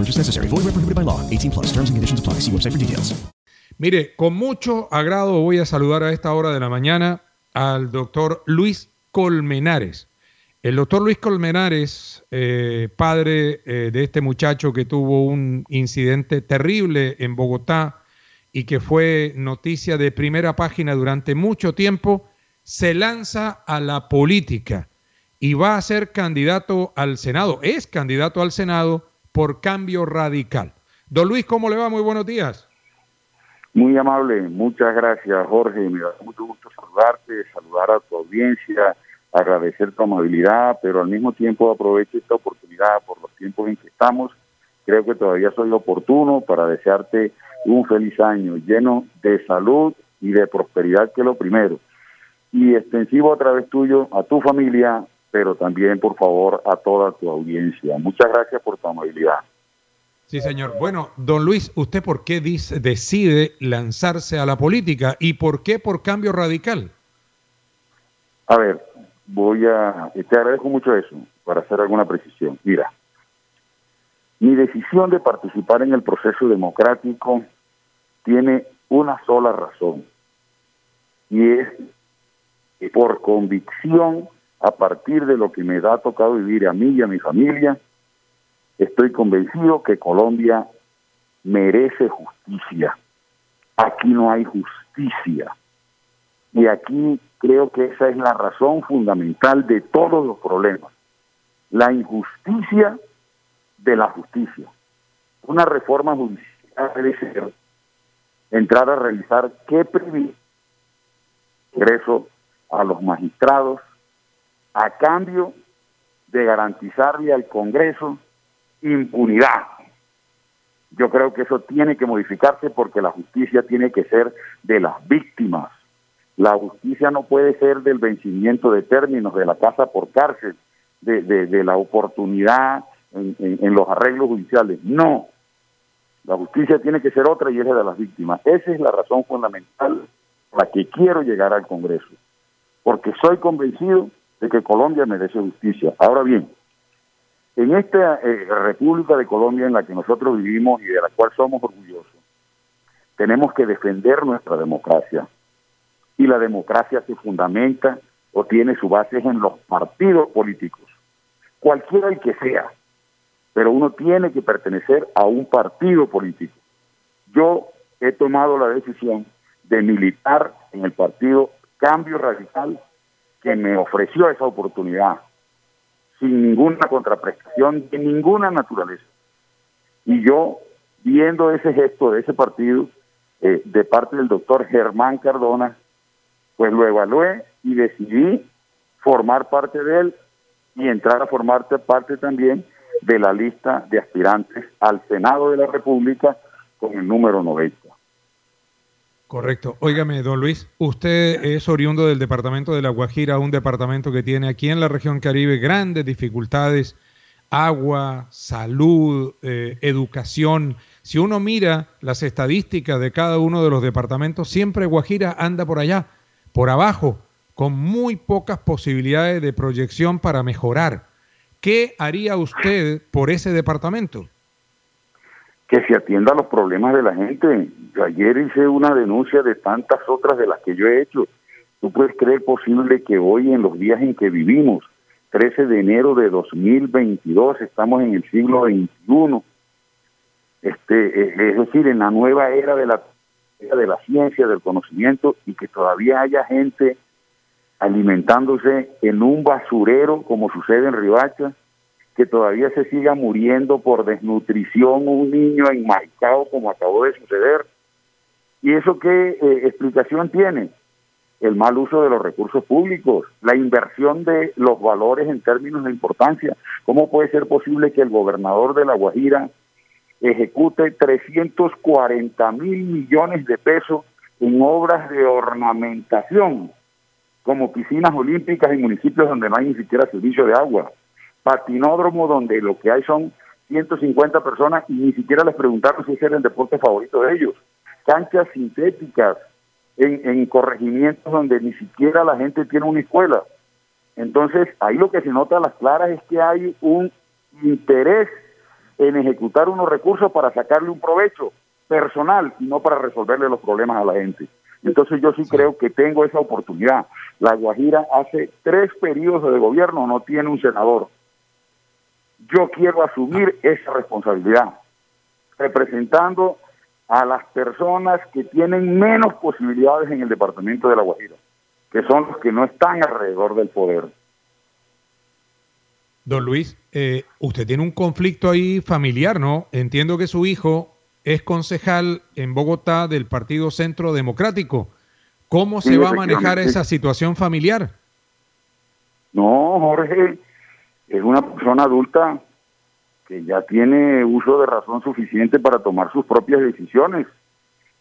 No purchase necessary. Void where prohibited by law. 18 plus. Terms and conditions apply. See website for details. Mire, con mucho agrado voy a saludar a esta hora de la mañana al doctor Luis Colmenares. El doctor Luis Colmenares, eh, padre eh, de este muchacho que tuvo un incidente terrible en Bogotá y que fue noticia de primera página durante mucho tiempo, se lanza a la política y va a ser candidato al Senado, es candidato al Senado por cambio radical. Don Luis, ¿cómo le va? Muy buenos días. Muy amable, muchas gracias Jorge, me da mucho gusto saludarte, saludar a tu audiencia agradecer tu amabilidad, pero al mismo tiempo aprovecho esta oportunidad por los tiempos en que estamos. Creo que todavía soy oportuno para desearte un feliz año lleno de salud y de prosperidad, que es lo primero. Y extensivo a través tuyo a tu familia, pero también, por favor, a toda tu audiencia. Muchas gracias por tu amabilidad. Sí, señor. Bueno, don Luis, ¿usted por qué dice, decide lanzarse a la política y por qué por cambio radical? A ver, voy a, te agradezco mucho eso, para hacer alguna precisión. Mira, mi decisión de participar en el proceso democrático tiene una sola razón, y es que por convicción, a partir de lo que me ha tocado vivir a mí y a mi familia, estoy convencido que Colombia merece justicia. Aquí no hay justicia. Y aquí creo que esa es la razón fundamental de todos los problemas. La injusticia de la justicia. Una reforma judicial debe ser entrar a realizar qué privilegio a los magistrados a cambio de garantizarle al Congreso impunidad. Yo creo que eso tiene que modificarse porque la justicia tiene que ser de las víctimas la justicia no puede ser del vencimiento de términos, de la casa por cárcel, de, la oportunidad en, los arreglos judiciales. No. La justicia tiene que ser otra y es de las víctimas. Esa es la razón fundamental por la que quiero llegar al Congreso. Porque soy convencido de que Colombia merece justicia. Ahora bien, en esta eh, República de Colombia en la que nosotros vivimos y de la cual somos orgullosos, tenemos que defender nuestra democracia y la democracia se fundamenta o tiene su base en los partidos políticos, cualquiera el que sea, pero uno tiene que pertenecer a un partido político. Yo he tomado la decisión de militar en el partido Cambio Radical que me ofreció esa oportunidad sin ninguna contraprestación de ninguna naturaleza. Y yo, viendo ese gesto de ese partido, eh, de parte del doctor Germán Cardona, pues lo evalué y decidí formar parte de él y entrar a formar parte también de la lista de aspirantes al Senado de la República con el número 90. Correcto. Óigame, don Luis, usted es oriundo del departamento de La Guajira, un departamento que tiene aquí en la región Caribe grandes dificultades, agua, salud, eh, educación. Si uno mira las estadísticas de cada uno de los departamentos, siempre Guajira anda por allá por abajo, con muy pocas posibilidades de proyección para mejorar. ¿Qué haría usted por ese departamento? Que se atienda a los problemas de la gente. Ayer hice una denuncia de tantas otras de las que yo he hecho. ¿Tú puedes creer posible que hoy, en los días en que vivimos, 13 de enero de 2022, estamos en el siglo XXI, este, eh, es decir, en la nueva era de la de la ciencia, del conocimiento y que todavía haya gente alimentándose en un basurero como sucede en Ribacha, que todavía se siga muriendo por desnutrición un niño enmarcado como acabó de suceder. ¿Y eso qué eh, explicación tiene? El mal uso de los recursos públicos, la inversión de los valores en términos de importancia. ¿Cómo puede ser posible que el gobernador de La Guajira ejecute 340 mil millones de pesos en obras de ornamentación, como piscinas olímpicas en municipios donde no hay ni siquiera servicio de agua, patinódromo donde lo que hay son 150 personas y ni siquiera les preguntaron si ese era el deporte favorito de ellos, canchas sintéticas en, en corregimientos donde ni siquiera la gente tiene una escuela. Entonces, ahí lo que se nota a las claras es que hay un interés en ejecutar unos recursos para sacarle un provecho personal y no para resolverle los problemas a la gente. Entonces yo sí, creo que tengo esa oportunidad. La Guajira hace tres periodos de gobierno no tiene un senador. Yo quiero asumir esa responsabilidad, representando a las personas que tienen menos posibilidades en el departamento de La Guajira, que son los que no están alrededor del poder. Don Luis, eh, usted tiene un conflicto ahí familiar, ¿no? Entiendo que su hijo es concejal en Bogotá del Partido Centro Democrático. ¿Cómo se va a manejar esa situación familiar? No, Jorge, es una persona adulta que ya tiene uso de razón suficiente para tomar sus propias decisiones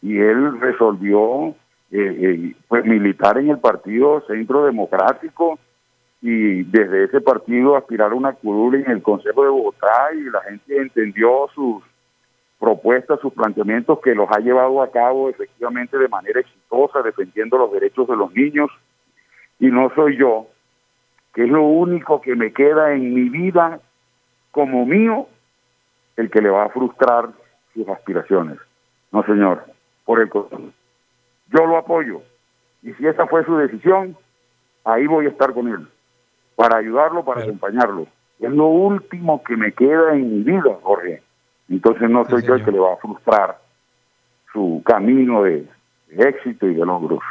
y él resolvió eh, eh, pues militar en el Partido Centro Democrático y desde ese partido aspirar a una curul en el Consejo de Bogotá y la gente entendió sus propuestas, sus planteamientos que los ha llevado a cabo efectivamente de manera exitosa, defendiendo los derechos de los niños. Y no soy yo, que es lo único que me queda en mi vida como mío, el que le va a frustrar sus aspiraciones. No, señor, por el contrario. Yo lo apoyo. Y si esa fue su decisión, ahí voy a estar con él para ayudarlo, para acompañarlo. Es lo último que me queda en mi vida, Jorge. Entonces no soy yo el que le va a frustrar su camino de, éxito y de logros.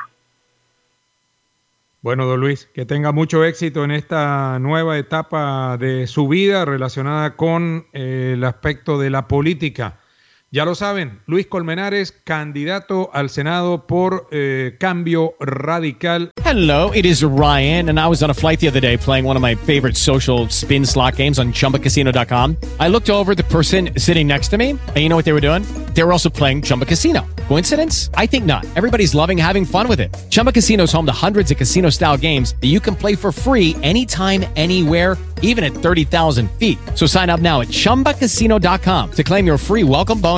Bueno, don Luis, que tenga mucho éxito en esta nueva etapa de su vida relacionada con eh, el aspecto de la política. Ya lo saben, Luis Colmenares, candidato al Senado por eh, Cambio Radical. Hello, it is Ryan, and I was on a flight the other day playing one of my favorite social spin slot games on chumbacasino.com. I looked over the person sitting next to me, and you know what they were doing? They were also playing Chumba Casino. Coincidence? I think not. Everybody's loving having fun with it. Chumba Casino is home to hundreds of casino style games that you can play for free anytime, anywhere even at 30,000 feet. So sign up now at ChumbaCasino.com to claim your free welcome bonus.